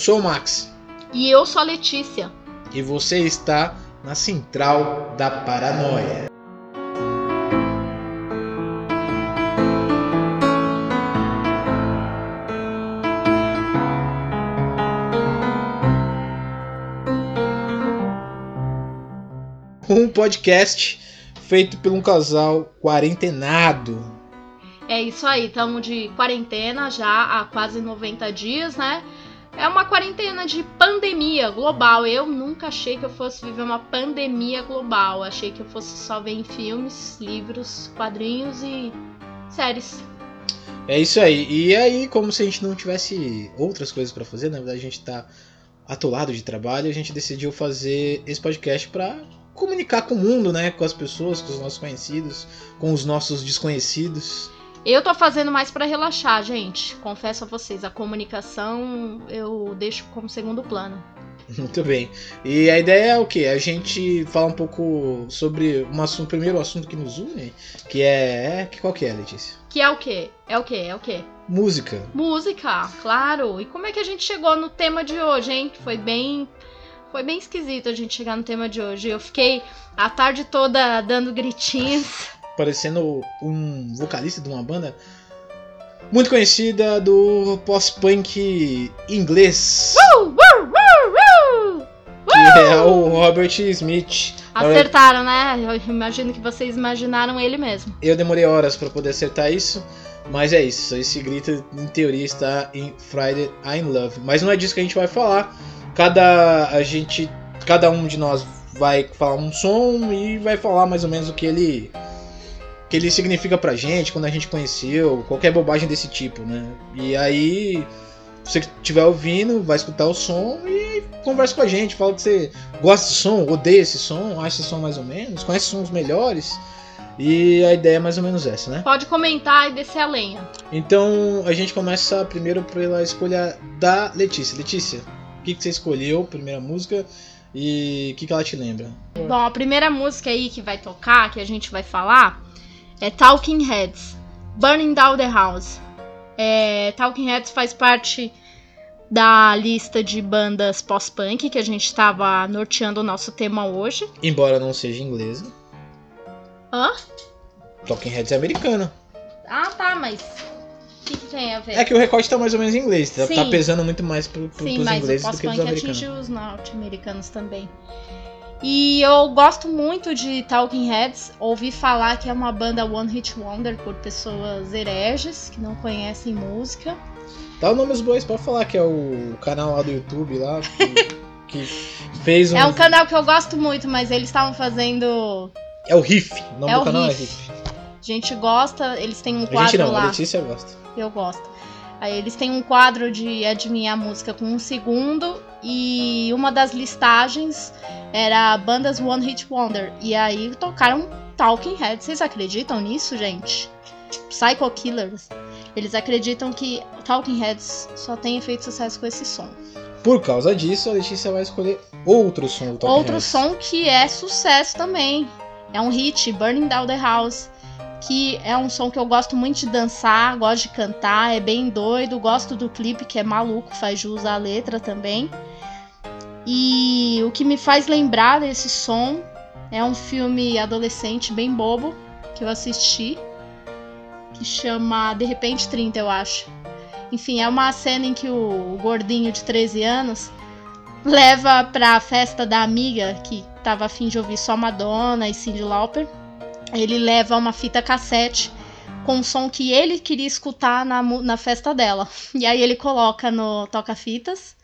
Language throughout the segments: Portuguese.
Sou o Max E eu sou a Letícia. e você está na Central da Paranoia. Um podcast feito por um casal quarentenado. É isso aí, estamos de quarentena já há quase 90 dias, né? É uma quarentena de pandemia global. Eu nunca achei que eu fosse viver uma pandemia global. Achei que eu fosse só ver em filmes, livros, quadrinhos e séries. É isso aí. E aí, como se a gente não tivesse outras coisas pra fazer, na verdade a gente tá atolado de trabalho, a gente decidiu fazer esse podcast pra comunicar com o mundo, né, com as pessoas, com os nossos conhecidos, com os nossos desconhecidos. Eu tô fazendo mais pra relaxar, gente. Confesso a vocês, a comunicação eu deixo como segundo plano. Muito bem. E a ideia é o quê? A gente falar um pouco sobre um assunto, o primeiro assunto que nos une, que é, é que qual que é, Letícia? Que é o quê? É o quê? É o quê? Música. Música, claro. E como é que a gente chegou no tema de hoje, hein? Foi bem. Foi bem esquisito a gente chegar no tema de hoje. Eu fiquei a tarde toda dando gritinhos. Parecendo um vocalista de uma banda muito conhecida do pós-punk inglês, Uh, uh, uh, que é o Robert Smith. Acertaram, né? Eu imagino que vocês imaginaram ele mesmo. Eu demorei horas para poder acertar isso, mas é isso. Esse grito, em teoria, está em Friday I'm Love. Mas não é disso que a gente vai falar. Cada a gente, cada um de nós vai falar um som e vai falar mais ou menos o que ele que ele significa pra gente, quando a gente conheceu, qualquer bobagem desse tipo, né? E aí, você estiver ouvindo, vai escutar o som e conversa com a gente, fala que você gosta desse som, odeia esse som, acha esse som mais ou menos, conhece sons melhores. E a ideia é mais ou menos essa, né? Pode comentar e descer a lenha. Então a gente começa primeiro pela escolha da Letícia. Letícia, o que, que você escolheu, primeira música, e o que, que ela te lembra? Bom, a primeira música aí que vai tocar, que a gente vai falar, é Talking Heads, Burning Down the House. É, Talking Heads faz parte da lista de bandas pós-punk que a gente estava norteando o nosso tema hoje. Embora não seja inglesa, Hã? Talking Heads é americana. Ah, tá, mas o que, que tem a ver? É que o recorte tá mais ou menos em inglês, tá, Sim. tá pesando muito mais pro, pro, Sim, pros mas o ingleses do que pros pós-punk americanos. atinge os norte-americanos também. E eu gosto muito de Talking Heads. Ouvi falar que é uma banda One Hit Wonder por pessoas hereges que não conhecem música. Dá o nome dos bois, pode falar que é o canal lá do YouTube lá que, que fez um. É um canal que eu gosto muito, mas eles estavam fazendo. É o Riff. O nome É do o canal Riff. é Riff. A gente gosta, eles têm um A gente quadro não, a lá. Letícia gosta. Eu gosto. Aí eles têm um quadro de adivinhar a música com um segundo e uma das listagens era bandas One Hit Wonder. E aí tocaram Talking Heads. Vocês acreditam nisso, gente? Psycho Killers. Eles acreditam que Talking Heads só tem feito sucesso com esse som. Por causa disso, a Letícia vai escolher outro som do Talking Outro Heads. som que é sucesso também. É um hit, Burning Down the House. Que é um som que eu gosto muito de dançar, gosto de cantar, é bem doido, gosto do clipe que é maluco, faz jus à letra também. E o que me faz lembrar desse som é um filme adolescente bem bobo que eu assisti, que chama De Repente 30, eu acho. Enfim, é uma cena em que o gordinho de 13 anos leva pra festa da amiga que tava afim de ouvir só Madonna e Cyndi Lauper. Ele leva uma fita cassete com o som que ele queria escutar na, na festa dela. E aí ele coloca no toca-fitas,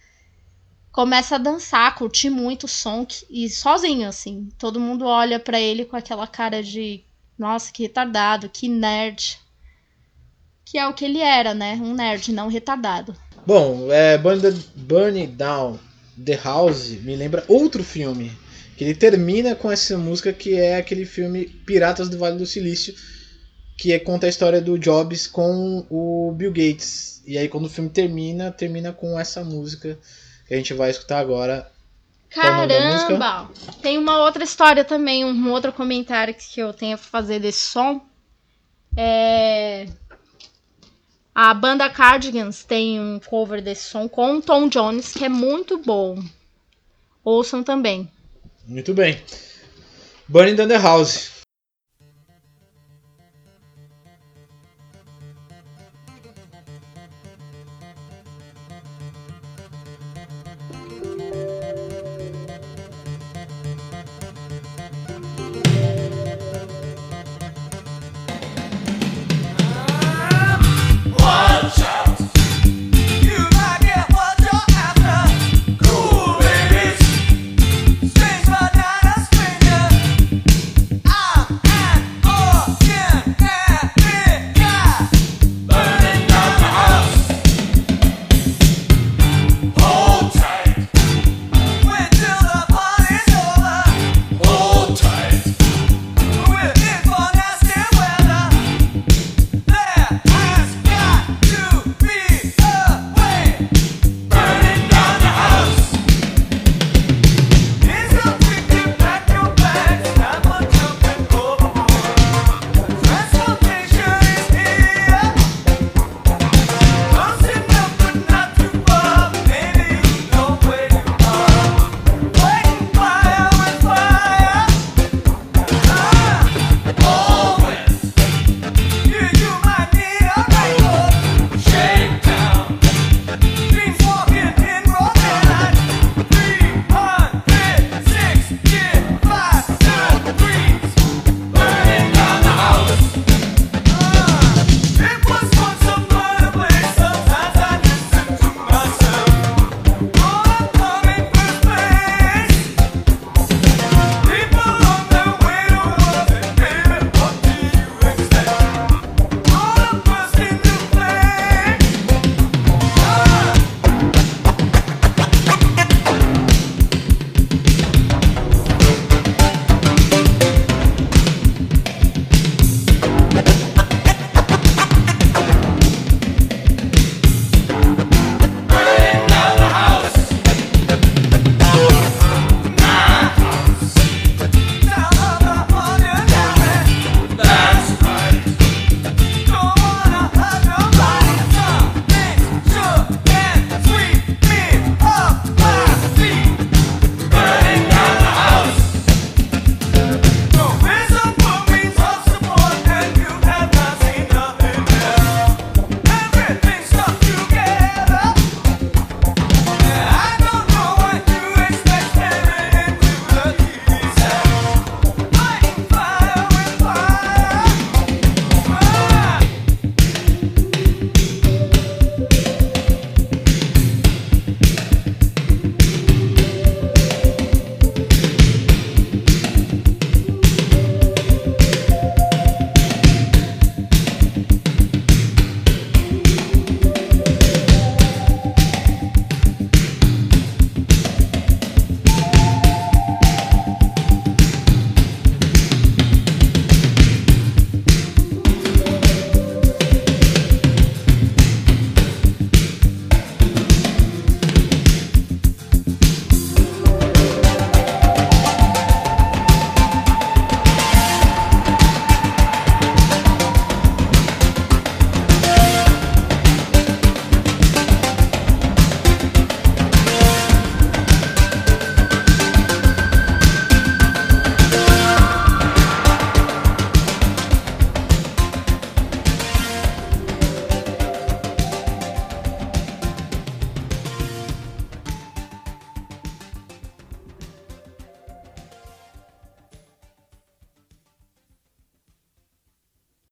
começa a dançar, curtir muito o som e sozinho assim. Todo mundo olha pra ele com aquela cara de nossa, que retardado, que nerd. Que é o que ele era, né? Um nerd, não retardado. Bom, é, Burn, the, Burn Down the House me lembra outro filme. Que ele termina com essa música que é aquele filme Piratas do Vale do Silício. Que é, conta a história do Jobs com o Bill Gates. E aí quando o filme termina, termina com essa música que a gente vai escutar agora. Caramba! Tem uma outra história também, um outro comentário que eu tenho a fazer desse som. É. A banda Cardigans tem um cover desse som com o Tom Jones, que é muito bom. Ouçam também. Muito bem. Burning the House.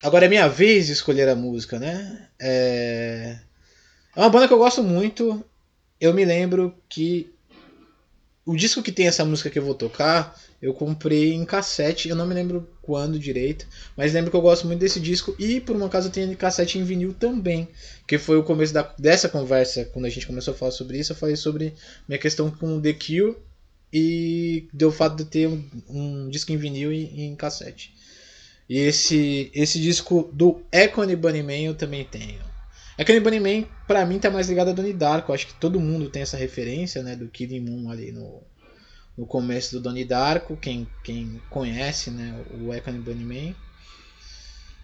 Agora é minha vez de escolher a música, né? É, é uma banda que eu gosto muito. Eu me lembro que o disco que tem essa música que eu vou tocar, eu comprei em cassete. Eu não me lembro quando direito, mas lembro que eu gosto muito desse disco e por uma casa eu tenho cassete em vinil também, que foi o começo da, dessa conversa quando a gente começou a falar sobre isso. Eu falei sobre minha questão com The Cure e deu o fato de ter um, um disco em vinil e em cassete. E esse, esse disco do Econy Bunnyman eu também tenho. Econy Bunnyman, pra mim, tá mais ligado a Donnie Darko. Acho que todo mundo tem essa referência, né? Do Killing Moon ali no, no começo do Donnie Darko. Quem, quem conhece, né? O Econy Bunnyman.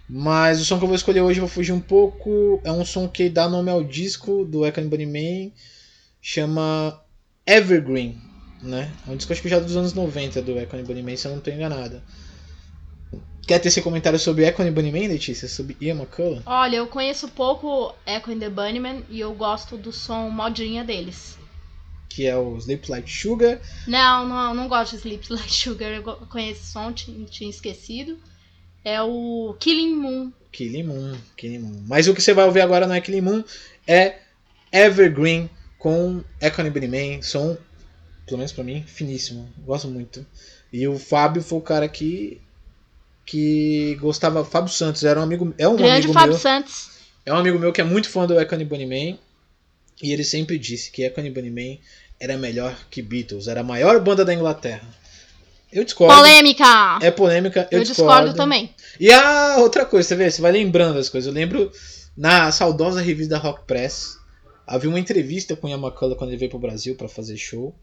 Mas o som que eu vou escolher hoje, vou fugir um pouco. É um som que dá nome ao disco do Echo and Bunnyman. Chama Evergreen. Né? É um disco acho que já dos anos 90 do Echo and Bunnyman, se eu não estou enganado. Quer ter esse comentário sobre Echo and Bunnyman, Letícia? Sobre Ian McCullough? Olha, eu conheço pouco Echo and the Bunnymen e eu gosto do som modinha deles. Que é o Sleep Like Sugar. Não, não, não gosto de Sleep Like Sugar. Eu conheço o som, tinha, tinha esquecido. É o Killing Moon. Killing Moon, Killing Moon. Mas o que você vai ouvir agora não é Killing Moon, é Evergreen com Echo and Bunnyman. Som, pelo menos pra mim, finíssimo. Gosto muito. E o Fábio foi o cara que que gostava. Fábio Santos era um amigo. É um Grande amigo Fábio meu. Santos. É um amigo meu que é muito fã do and Bunnyman. E ele sempre disse que and Bunnyman era melhor que Beatles. Era a maior banda da Inglaterra. Eu discordo. Polêmica! É polêmica, eu, eu discordo também. E a outra coisa, você vê, você vai lembrando as coisas. Eu lembro na saudosa revista da Rock Press, havia uma entrevista com o Ian McCullough quando ele veio pro Brasil para fazer show.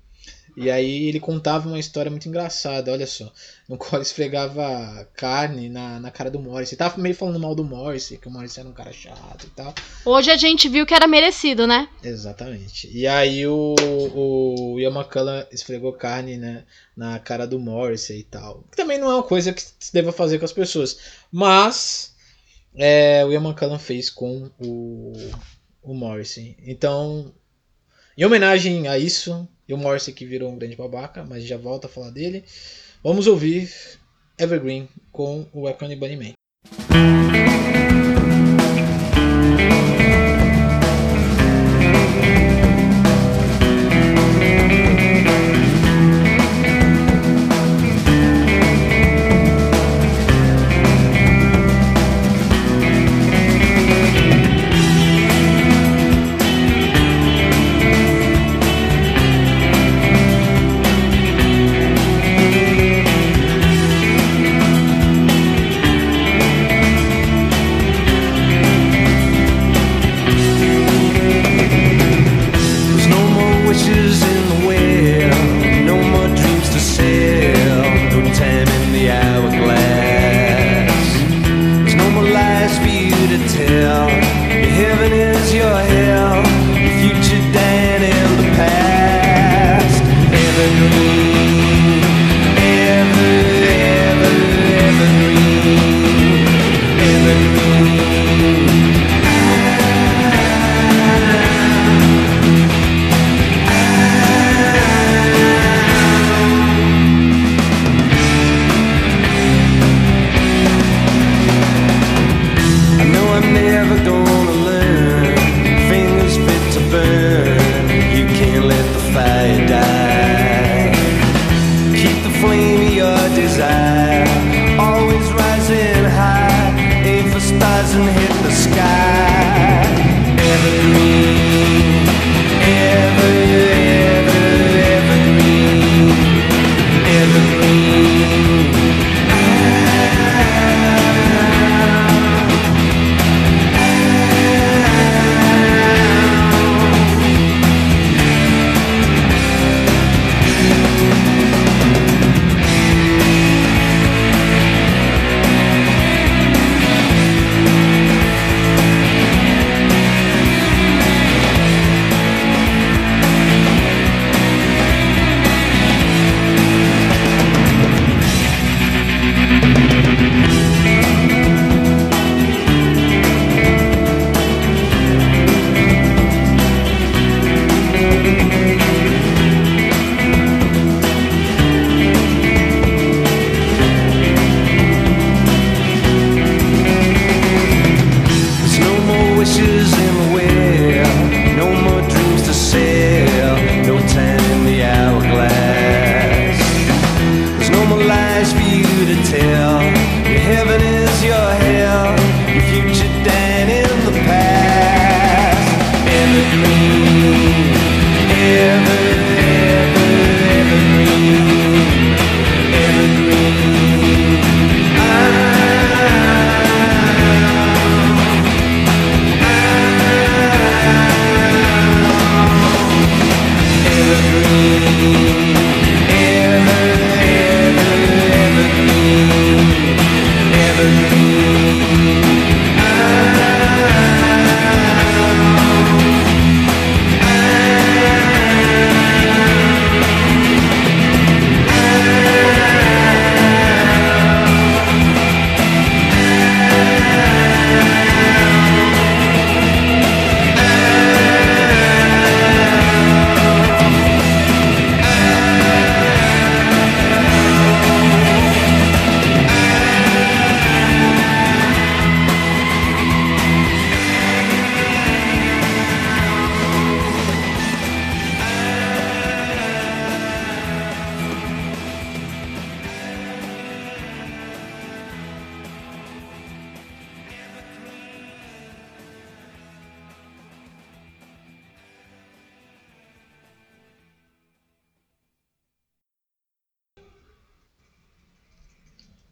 E aí ele contava uma história muito engraçada, olha só. No qual ele esfregava carne na, na cara do Morris. Ele tava meio falando mal do Morris, que o Morris era um cara chato e tal. Hoje a gente viu que era merecido, né? Exatamente. E aí o, o Ian McCullough esfregou carne né, na cara do Morris e tal. Que também não é uma coisa que se deva fazer com as pessoas. Mas é, o Ian McCullough fez com o, o Morrissey. Então, em homenagem a isso, e o Morrissey que virou um grande babaca, mas já volto a falar dele, vamos ouvir Evergreen com o Iconic Bunnyman.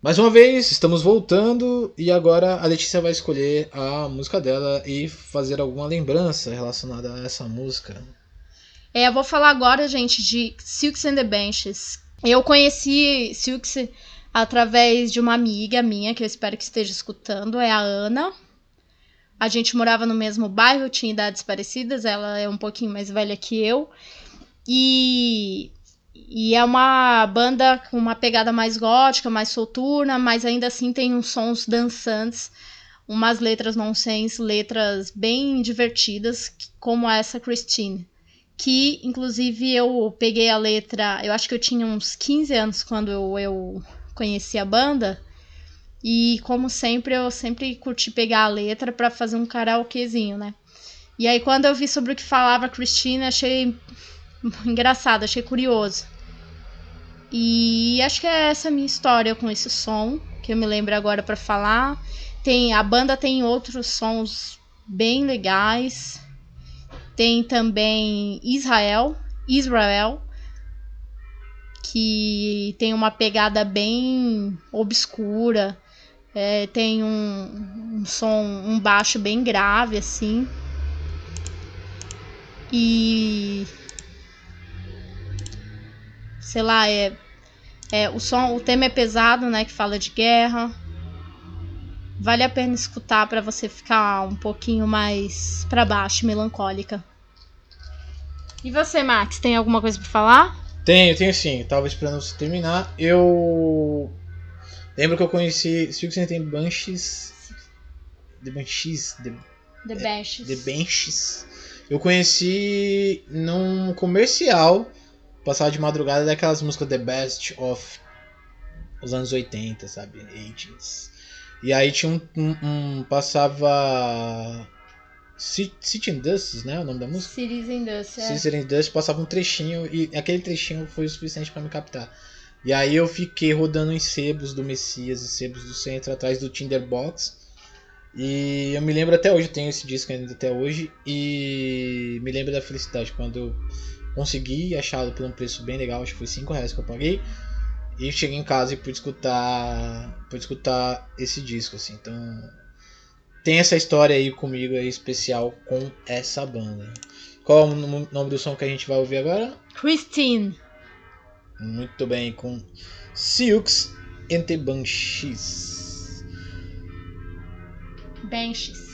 Mais uma vez, estamos voltando e agora a Letícia vai escolher a música dela e fazer alguma lembrança relacionada a essa música. É, eu vou falar agora, gente, de Silks and the Benches. Eu conheci Silks através de uma amiga minha, que eu espero que esteja escutando, é a Ana. A gente morava no mesmo bairro, tinha idades parecidas, ela é um pouquinho mais velha que eu. E, e é uma banda com uma pegada mais gótica, mais soturna, mas ainda assim tem uns sons dançantes, umas letras nonsense, letras bem divertidas, como essa Christine. Que, inclusive, eu peguei a letra, eu acho que eu tinha uns 15 anos quando eu, eu conheci a banda. E como sempre, eu sempre curti pegar a letra para fazer um karaokezinho, né? E aí quando eu vi sobre o que falava Cristina, achei engraçado, achei curioso. E acho que é essa a minha história com esse som, que eu me lembro agora para falar. Tem a banda tem outros sons bem legais. Tem também Israel, Israel, que tem uma pegada bem obscura é, tem um, um som, um baixo bem grave, assim. E. Sei lá, é. É, o som, o tema é pesado, né? Que fala de guerra. Vale a pena escutar para você ficar um pouquinho mais para baixo, melancólica. E você, Max, tem alguma coisa para falar? Tenho, tenho sim. tava esperando você terminar. Eu Lembro que eu conheci Silks and the Banshees. The Banshees. The, The Benches. The Benches. Eu conheci num comercial passado de madrugada daquelas músicas The Best of os anos 80, sabe? 80s. E aí tinha um, um, um passava City and Dust, né? O nome da música? Cities and Dust, é. Cities and Dust passava um trechinho e aquele trechinho foi o suficiente para me captar. E aí eu fiquei rodando em sebos do Messias e sebos do Centro atrás do Tinderbox. E eu me lembro até hoje, tenho esse disco ainda até hoje. E me lembro da felicidade quando eu consegui achá-lo por um preço bem legal, acho que foi 5 reais que eu paguei. E cheguei em casa e pude escutar, pude escutar esse disco, assim. Então tem essa história aí comigo aí especial com essa banda. Qual é o nome do som que a gente vai ouvir agora? Christine. Muito bem, com Silks and the Banshees. Benches.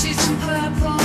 She's in purple,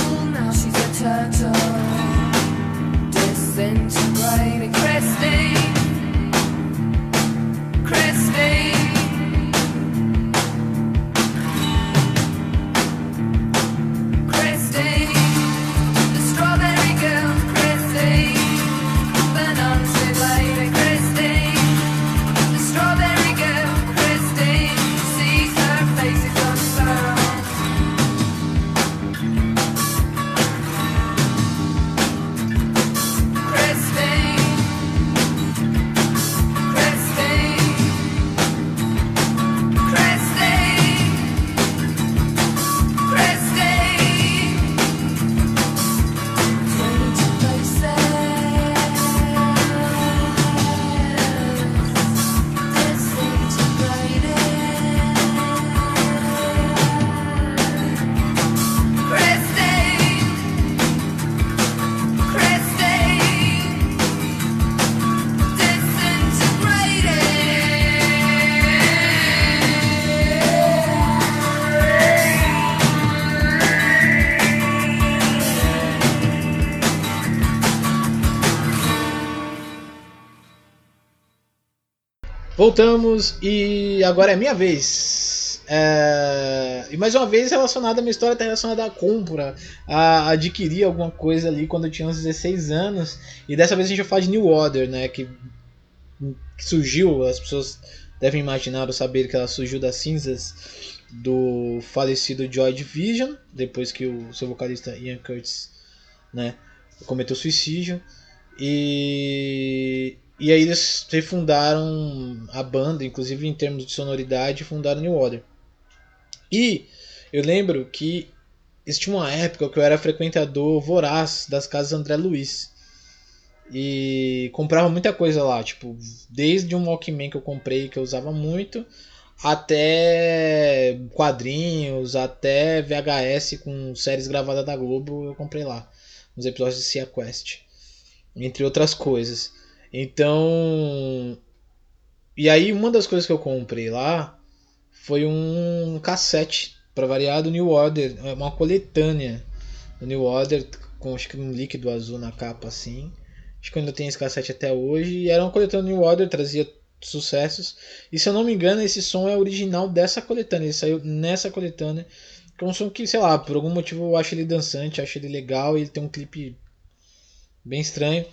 Voltamos e agora é minha vez. É, E mais uma vez relacionada, minha história está relacionada à compra, a adquirir alguma coisa ali quando eu tinha uns 16 anos. E dessa vez a gente vai falar de New Order, né? Que, que surgiu, as pessoas devem imaginar ou saber que ela surgiu das cinzas do falecido Joy Division, depois que o seu vocalista Ian Curtis né, cometeu suicídio. E, e aí eles refundaram a banda, inclusive em termos de sonoridade, fundaram New Order. E eu lembro que existia uma época que eu era frequentador voraz das casas André Luiz. E comprava muita coisa lá, tipo, desde um Walkman que eu comprei que eu usava muito, até quadrinhos, até VHS com séries gravadas da Globo, eu comprei lá. Os episódios de Sea Quest, entre outras coisas. Então, e aí uma das coisas que eu comprei lá foi um cassete para variar do New Order, uma coletânea do New Order com acho que um líquido azul na capa assim. Acho que eu ainda tenho esse cassete até hoje. E era uma coletânea New Order, trazia sucessos. E se eu não me engano, esse som é original dessa coletânea. Ele saiu nessa coletânea. Que é um som que, sei lá, por algum motivo eu acho ele dançante, acho ele legal. Ele tem um clipe bem estranho.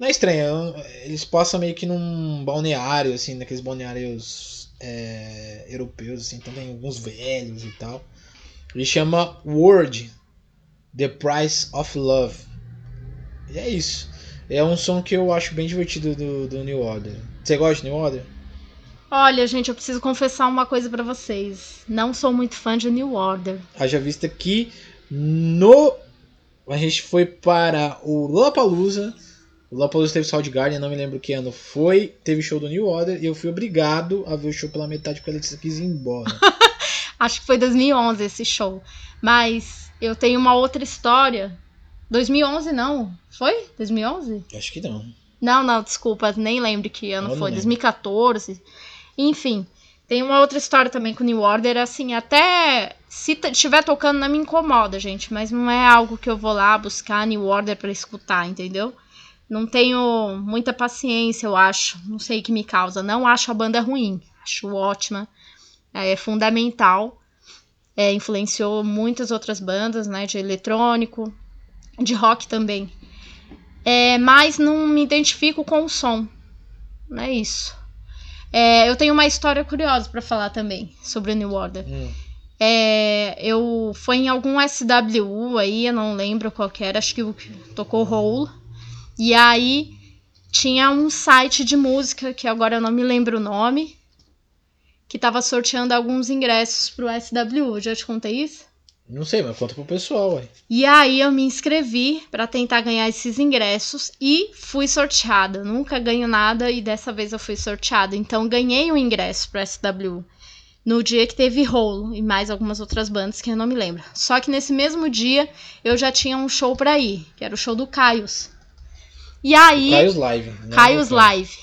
Não é estranho, eles passam meio que num balneário, assim, naqueles balneários é, europeus, assim, então tem alguns velhos e tal. Ele chama Word, The Price of Love. E é isso. É um som que eu acho bem divertido do, do New Order. Você gosta de New Order? Olha, gente, eu preciso confessar uma coisa pra vocês. Não sou muito fã de New Order. Haja vista que no. A gente foi para o Lollapalooza. O Lollapalooza teve Soundgarden, não me lembro que ano foi. Teve show do New Order e eu fui obrigado a ver o show pela metade porque a Letícia quis ir embora. Acho que foi 2011 esse show. Mas eu tenho uma outra história. 2011 não. Foi? 2011? Acho que não. Não, não, desculpa, nem lembro que ano não foi. lembro. 2014. Enfim, tem uma outra história também com o New Order, assim, até se estiver tocando não me incomoda, gente, mas não é algo que eu vou lá buscar New Order pra escutar, entendeu? Não tenho muita paciência, eu acho. Não sei o que me causa. Não acho a banda ruim. Acho ótima. É fundamental. É, influenciou muitas outras bandas, né? De eletrônico, de rock também. É, mas não me identifico com o som. Não é isso. É, eu tenho uma história curiosa pra falar também sobre o New Order. Hum. É, eu foi em algum SWU aí, eu não lembro qual era, acho que tocou Hole. E aí tinha um site de música que agora eu não me lembro o nome, que tava sorteando alguns ingressos pro SWU. Já te contei isso? Não sei, mas conta pro pessoal, ué. E aí eu me inscrevi pra tentar ganhar esses ingressos e fui sorteada. Nunca ganho nada e dessa vez eu fui sorteada. Então ganhei o ingresso pro SW no dia que teve Rolo e mais algumas outras bandas que eu não me lembro. Só que nesse mesmo dia eu já tinha um show pra ir, que era o show do Caios. E aí Caios Live. né? Caios Não, Live.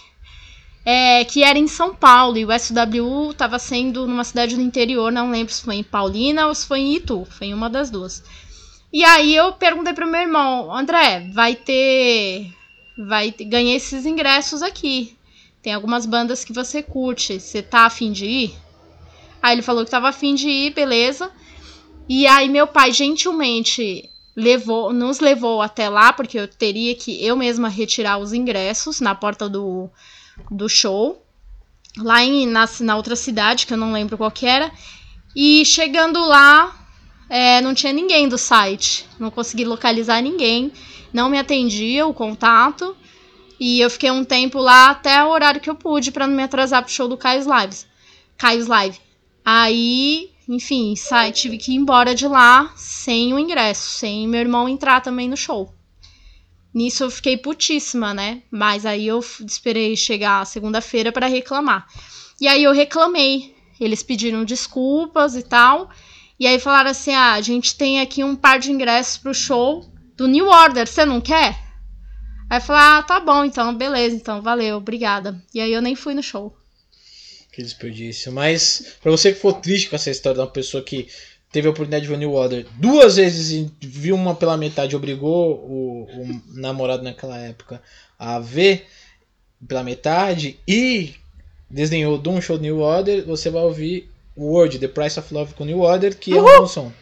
É, que era em São Paulo, e o SW estava sendo numa cidade do interior, não lembro se foi em Paulina ou se foi em Itu, foi em uma das duas. E aí eu perguntei pro meu irmão, André, vai ter. Vai ter, ganhei esses ingressos aqui. Tem algumas bandas que você curte. Você tá afim de ir? Aí ele falou que tava afim de ir, beleza. E aí meu pai gentilmente levou, nos levou até lá, porque eu teria que eu mesma retirar os ingressos na porta do, do show. Lá em, na, na outra cidade, que eu não lembro qual que era. E chegando lá, é, não tinha ninguém do site. Não consegui localizar ninguém. Não me atendia o contato. E eu fiquei um tempo lá até o horário que eu pude pra não me atrasar pro show do Caios Lives. Caios Live. Aí, enfim, sai, tive que ir embora de lá sem o ingresso, sem meu irmão entrar também no show. Nisso eu fiquei putíssima, né? Mas aí eu esperei chegar segunda-feira pra reclamar. E aí eu reclamei. Eles pediram desculpas e tal. E aí falaram assim: ah, a gente tem aqui um par de ingressos pro show do New Order, você não quer? Aí eu falei, ah, tá bom, então, beleza, então, valeu, obrigada. E aí eu nem fui no show. Que desperdício. Mas, pra você que for triste com essa história de uma pessoa que teve a oportunidade de ver o New Order duas vezes e viu uma pela metade, obrigou o, o namorado naquela época a ver pela metade e desdenhou Doom Show New Order, você vai ouvir Word, The Price of Love com New Order, que é um bom som.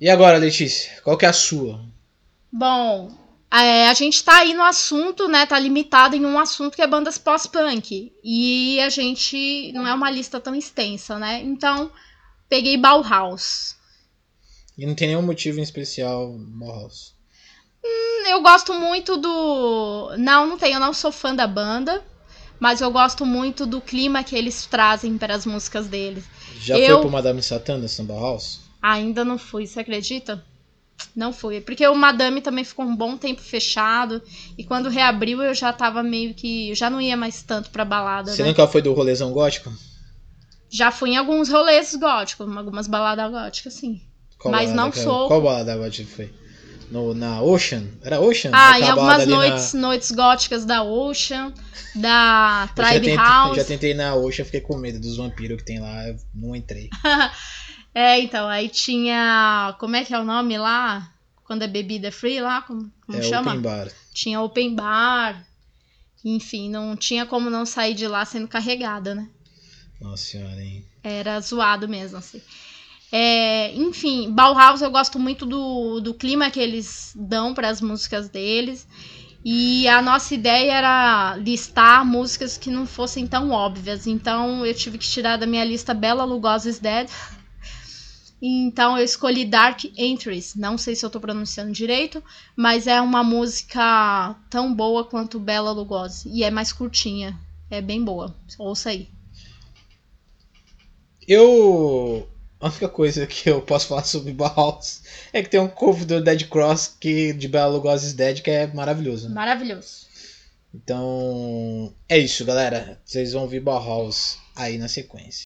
E agora, Letícia, qual que é a sua? Bom, É, a gente tá aí no assunto, né? Tá limitado em um assunto que é bandas pós-punk. E a gente não é uma lista tão extensa, né? Então, peguei Bauhaus. E não tem nenhum motivo em especial Bauhaus. Eu gosto muito do. Não, não tenho, eu não sou fã da banda. Mas eu gosto muito do clima que eles trazem para as músicas deles. Já Eu- foi pro Madame Satã da Samba House? Ainda não fui, você acredita? Não fui. Porque o Madame também ficou um bom tempo fechado. E quando reabriu, eu já tava meio que. Já não ia mais tanto pra balada. Você né? nunca foi do rolezão gótico? Já fui em alguns rolês góticos, algumas baladas góticas, sim. Mas balada não que- sou- Qual balada gótica foi? No, na Ocean? Era Ocean? Ah, em algumas balada ali noites, noites góticas da Ocean, da Eu já Tribe tentei- House. Já tentei na Ocean, fiquei com medo dos vampiros que tem lá, eu não entrei. É, então, aí tinha. Como é que é o nome lá? Quando é bebida free lá? Como, como é chama? open bar. Tinha open bar. Enfim, não tinha como não sair de lá sendo carregada, né? Nossa senhora, hein? Era zoado mesmo, assim. É, enfim, Bauhaus eu gosto muito do, do clima que eles dão para as músicas deles. E a nossa ideia era listar músicas que não fossem tão óbvias. Então eu tive que tirar da minha lista Bela Lugosi's Dead. Então eu escolhi Dark Entries. Não sei se eu tô pronunciando direito, mas é uma música tão boa quanto Bela Lugosi. E é mais curtinha. É bem boa. Ouça aí. Eu. A única coisa que eu posso falar sobre Bauhaus é que tem um cover do Dead Cross que, de Bela Lugosi's Dead que é maravilhoso. Maravilhoso. Então. É isso, galera. Vocês vão ouvir Bauhaus aí na sequência.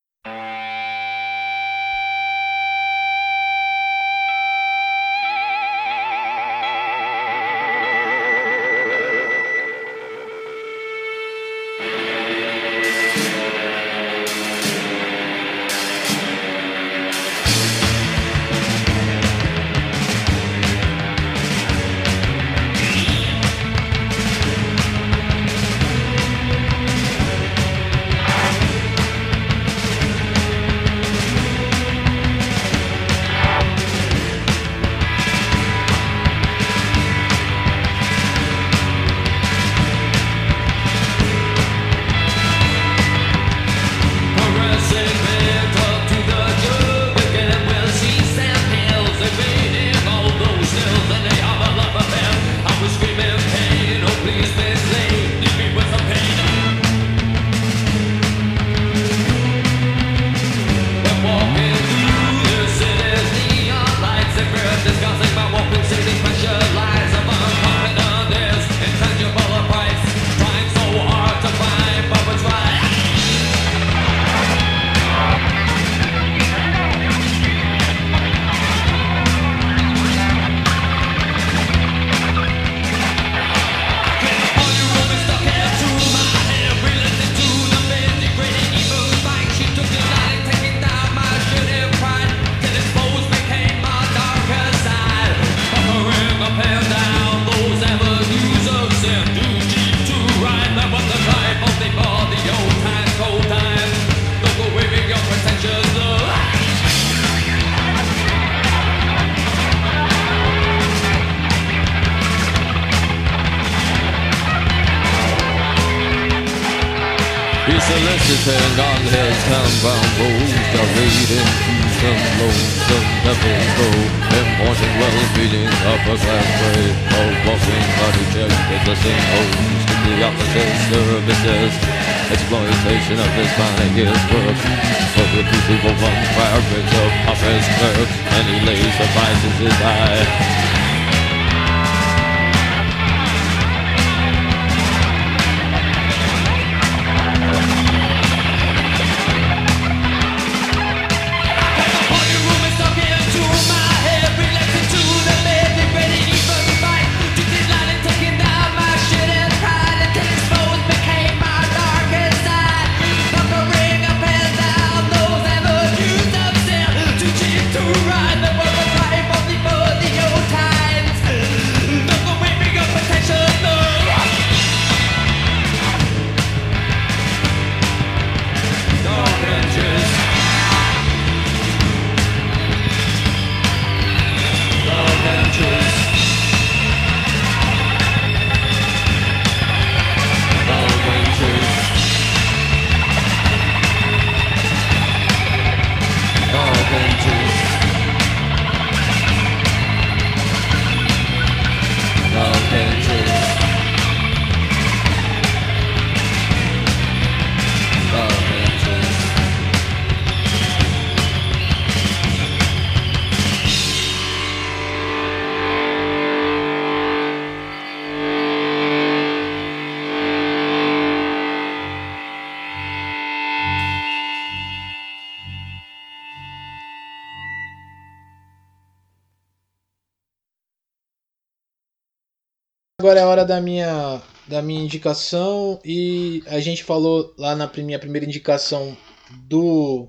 Agora é a hora da minha, da minha indicação e a gente falou lá na minha primeira indicação do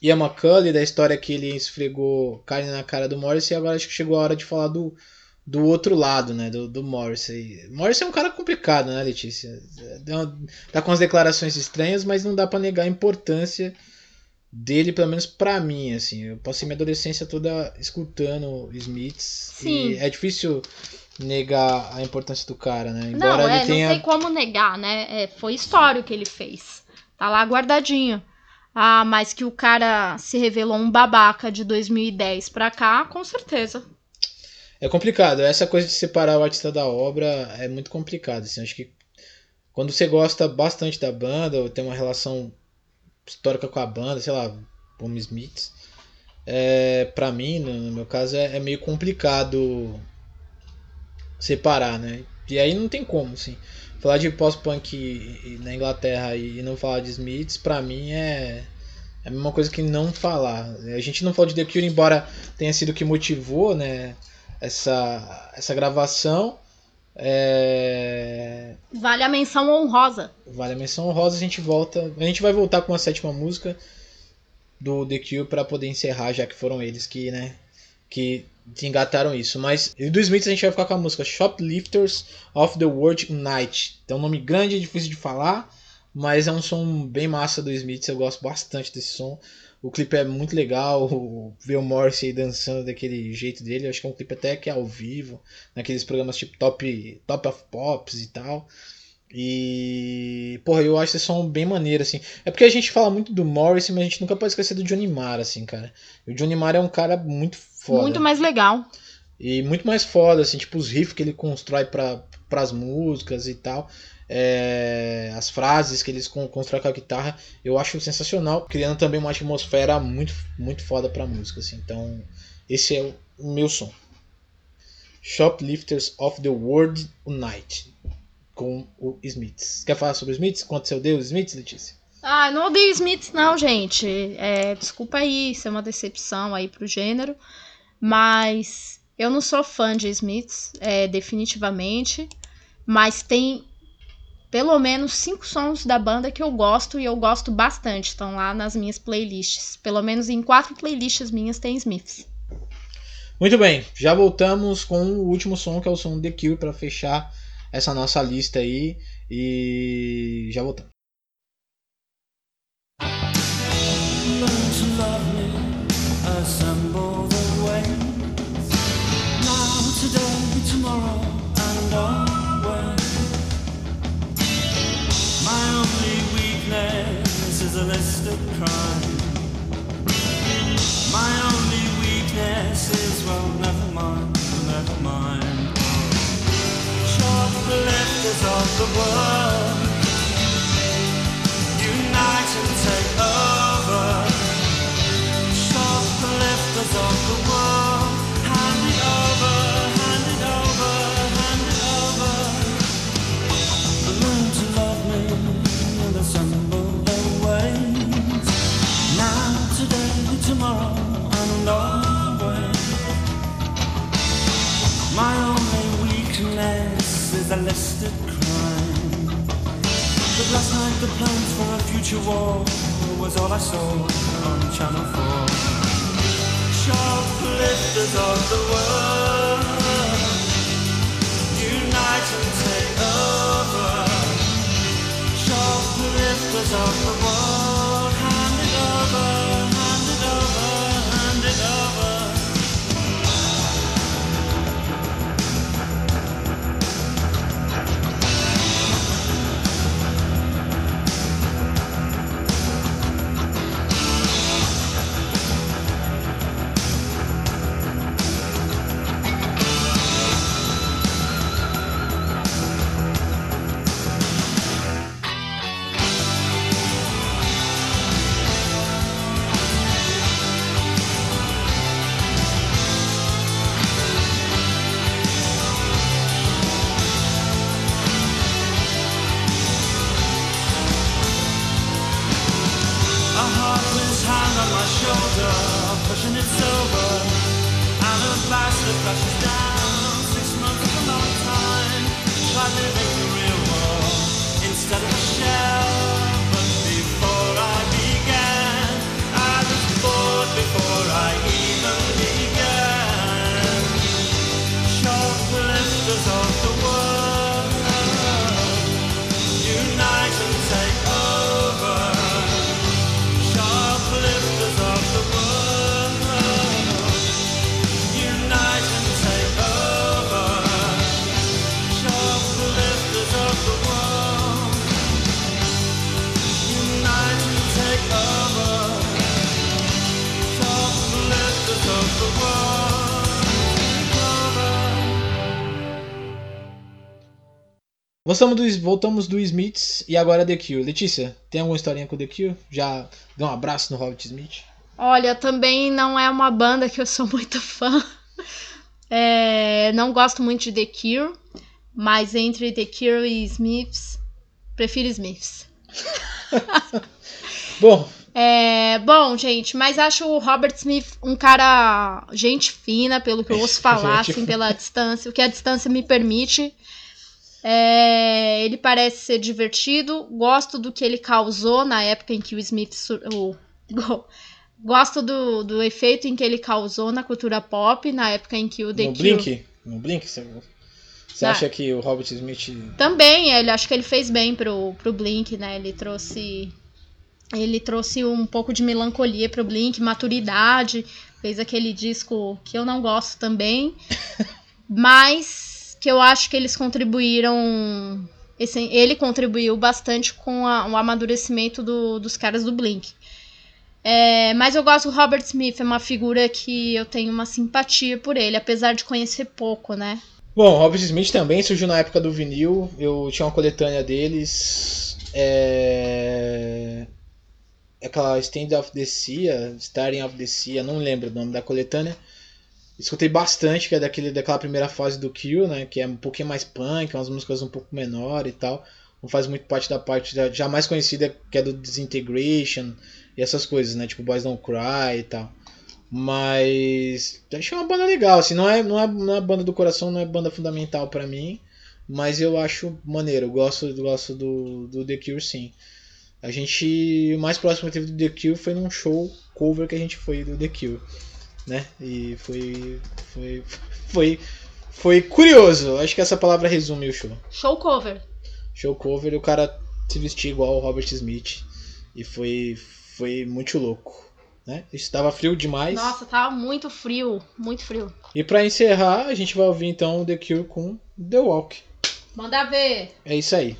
Ian McCully, da história que ele esfregou carne na cara do Morris e agora acho que chegou a hora de falar do, do outro lado, né, do, do Morrissey. Morrissey é um cara complicado, né, Letícia? Tá com as declarações estranhas, mas não dá pra negar a importância dele, pelo menos pra mim, assim. Eu passei minha adolescência toda escutando Smiths Sim. e é difícil negar a importância do cara, né? Não, Embora é, ele tenha não tem como negar, né? É, foi história o que ele fez. Tá lá guardadinho. Ah, mas que o cara se revelou um babaca de 2010 pra cá, com certeza. É complicado. Essa coisa de separar o artista da obra é muito complicado. Assim. Acho que quando você gosta bastante da banda, ou tem uma relação histórica com a banda, sei lá, como Smiths, é, pra mim, no, no meu caso, é, é meio complicado separar, né? E aí não tem como, assim. Falar de pós-punk na Inglaterra e não falar de Smiths, pra mim é, é a mesma coisa que não falar. A gente não falou de The Cure, embora tenha sido o que motivou, né? essa, essa gravação. É, Vale a menção honrosa. vale a menção honrosa, a gente volta. A gente vai voltar com a sétima música do The Cure para poder encerrar, já que foram eles que, né, que engataram isso. Mas e do Smiths a gente vai ficar com a música Shoplifters of the World Unite. Tem um nome grande, difícil de falar, mas é um som bem massa do Smiths, eu gosto bastante desse som. O clipe é muito legal, ver o Morrissey dançando daquele jeito dele, eu acho que é um clipe até que é ao vivo, naqueles programas tipo Top, Top of Pops e tal. E, porra, eu acho esse som bem maneiro, assim. É porque a gente fala muito do Morrissey, mas a gente nunca pode esquecer do Johnny Marr, assim, cara. E o Johnny Marr é um cara muito foda. Muito mais legal. E muito mais foda, assim, tipo os riffs que ele constrói para as músicas e tal. É, as frases que eles con- constroem com a guitarra, eu acho sensacional, criando também uma atmosfera muito, muito foda pra música, assim. Então, esse é o, o meu som. Shoplifters of the World Unite, com o Smiths. Quer falar sobre o Smiths? Quanto seu Deus, Smiths, Letícia? Ah, não odeio Smiths, não, gente. É, desculpa aí, isso é uma decepção aí pro gênero. Mas eu não sou fã de Smiths, é, definitivamente. Mas tem pelo menos cinco sons da banda que eu gosto e eu gosto bastante. Estão lá nas minhas playlists. Pelo menos em quatro playlists minhas tem Smiths. Muito bem, já voltamos com o último som, que é o som The Cure, para fechar essa nossa lista aí. E já voltamos. The world. Unite and take over. The world. Hand it over, hand it over, hand it over. To love me and assemble the ways. Now, today, tomorrow, and always. My only weakness is a listed last night the plans for a future war was all I saw on Channel 4. Shoplifters of the world, unite and take over. Shoplifters of the world, Voltamos do, voltamos do Smiths e agora The Cure. Letícia, tem alguma historinha com The Cure? Já deu um abraço no Robert Smith? Olha, também não é uma banda que eu sou muito fã. É, não gosto muito de The Cure, mas entre The Cure e Smiths, prefiro Smiths. Bom, É, bom, gente, mas acho o Robert Smith um cara gente fina, pelo que eu ouço falar, assim, pela distância, o que a distância me permite. É, ele parece ser divertido, gosto do que ele causou na época em que o Smith. sur- o- go- gosto do, do efeito em que ele causou na cultura pop, na época em que o The no Cure. Blink, no Blink, você, você Ah. acha que o Robert Smith Também, ele acho que ele fez bem pro, pro Blink, né? Ele trouxe. Ele trouxe um pouco de melancolia pro Blink, maturidade. Fez aquele disco que eu não gosto também. mas que eu acho que eles contribuíram. esse- ele contribuiu bastante com a- o amadurecimento do- dos caras do Blink. É, mas eu gosto do Robert Smith, é uma figura que eu tenho uma simpatia por ele, apesar de conhecer pouco, né? Bom, Robert Smith também surgiu na época do vinil. Eu tinha uma coletânea deles. É... Aquela Stand of the Sea, Starting of the Sea, não lembro o nome da coletânea. Escutei bastante, que é daquele, daquela primeira fase do Kill, né? Que é um pouquinho mais punk, umas músicas um pouco menor e tal. Não faz muito parte da parte da, já mais conhecida, que é do Disintegration e essas coisas, né? Tipo Boys Don't Cry e tal. Mas achei uma banda legal, assim, não é, não é, não é banda do coração, não é banda fundamental pra mim, mas eu acho maneiro, eu gosto, gosto do, do The Cure sim. A gente, o mais próximo que teve do The Cure foi num show cover que a gente foi do The Cure, né? E foi, foi, foi, foi curioso, acho que essa palavra resume o show. Show cover. Show cover e o cara se vestia igual o Robert Smith e foi, foi muito louco, né? Estava frio demais. Nossa, tava muito frio, muito frio. E pra encerrar, a gente vai ouvir então The Cure com The Walk. Manda ver. É isso aí.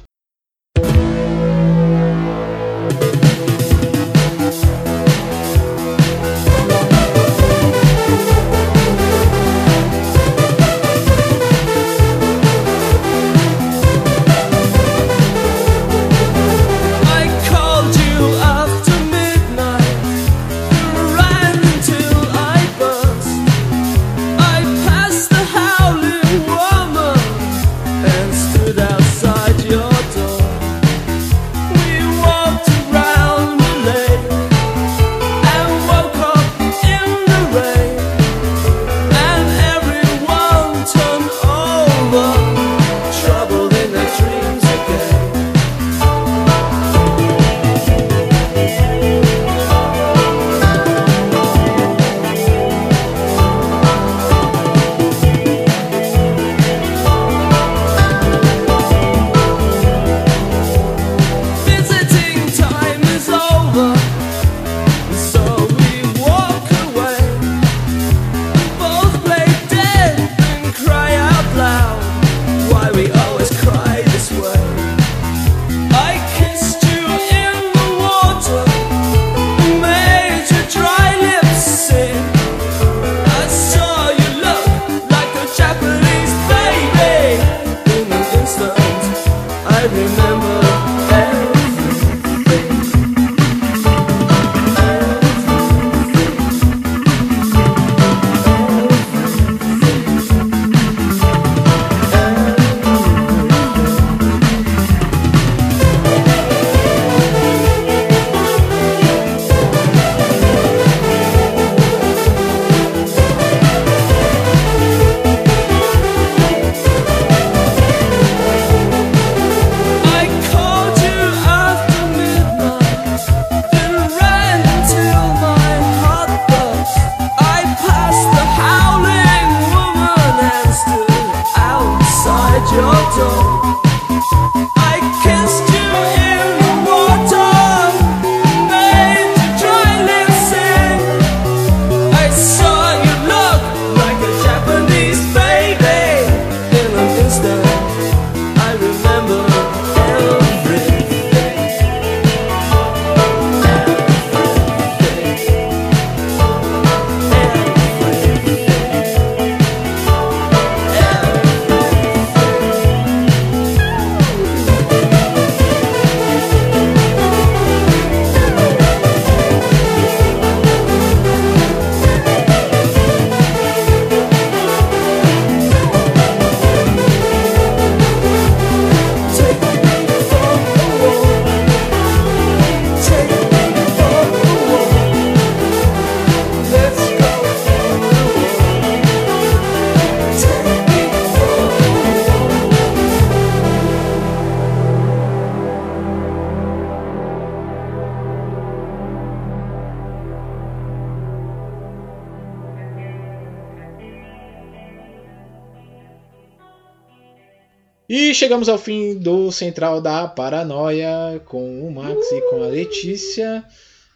Chegamos ao fim do Central da Paranoia com o Max e com a Letícia.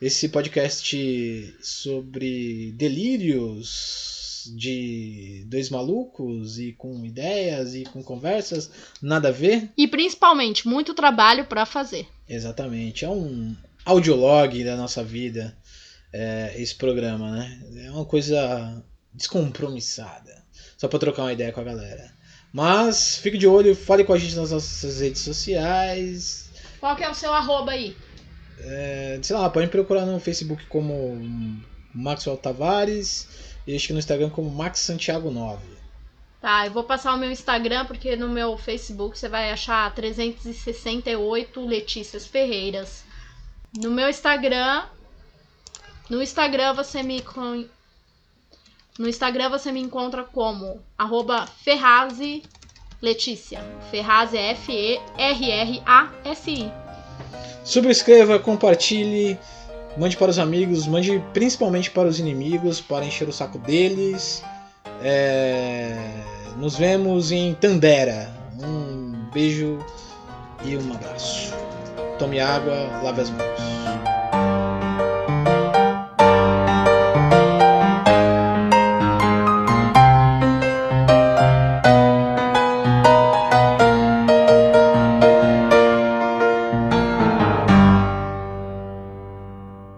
Esse podcast sobre delírios de dois malucos e com ideias e com conversas, nada a ver. E principalmente, muito trabalho pra fazer. Exatamente, é um audiolog da nossa vida, é, esse programa, né? É uma coisa descompromissada, só pra trocar uma ideia com a galera. Mas fique de olho, fale com a gente nas nossas redes sociais. Qual que é o seu arroba aí? É, sei lá, podem procurar no Facebook como Maxwell Tavares e acho que no Instagram como Max Santiago 9. Tá, eu vou passar o meu Instagram porque no meu Facebook você vai achar 368 Letícias Ferreiras. No meu Instagram, no Instagram você me no Instagram você me encontra como arroba Ferrazi Letícia. Ferrazi é F-E-R-R-A-S-I. Subscreva, compartilhe, mande para os amigos, mande principalmente para os inimigos, para encher o saco deles. É, Nos vemos em Tandera. Um beijo e um abraço. Tome água, lave as mãos.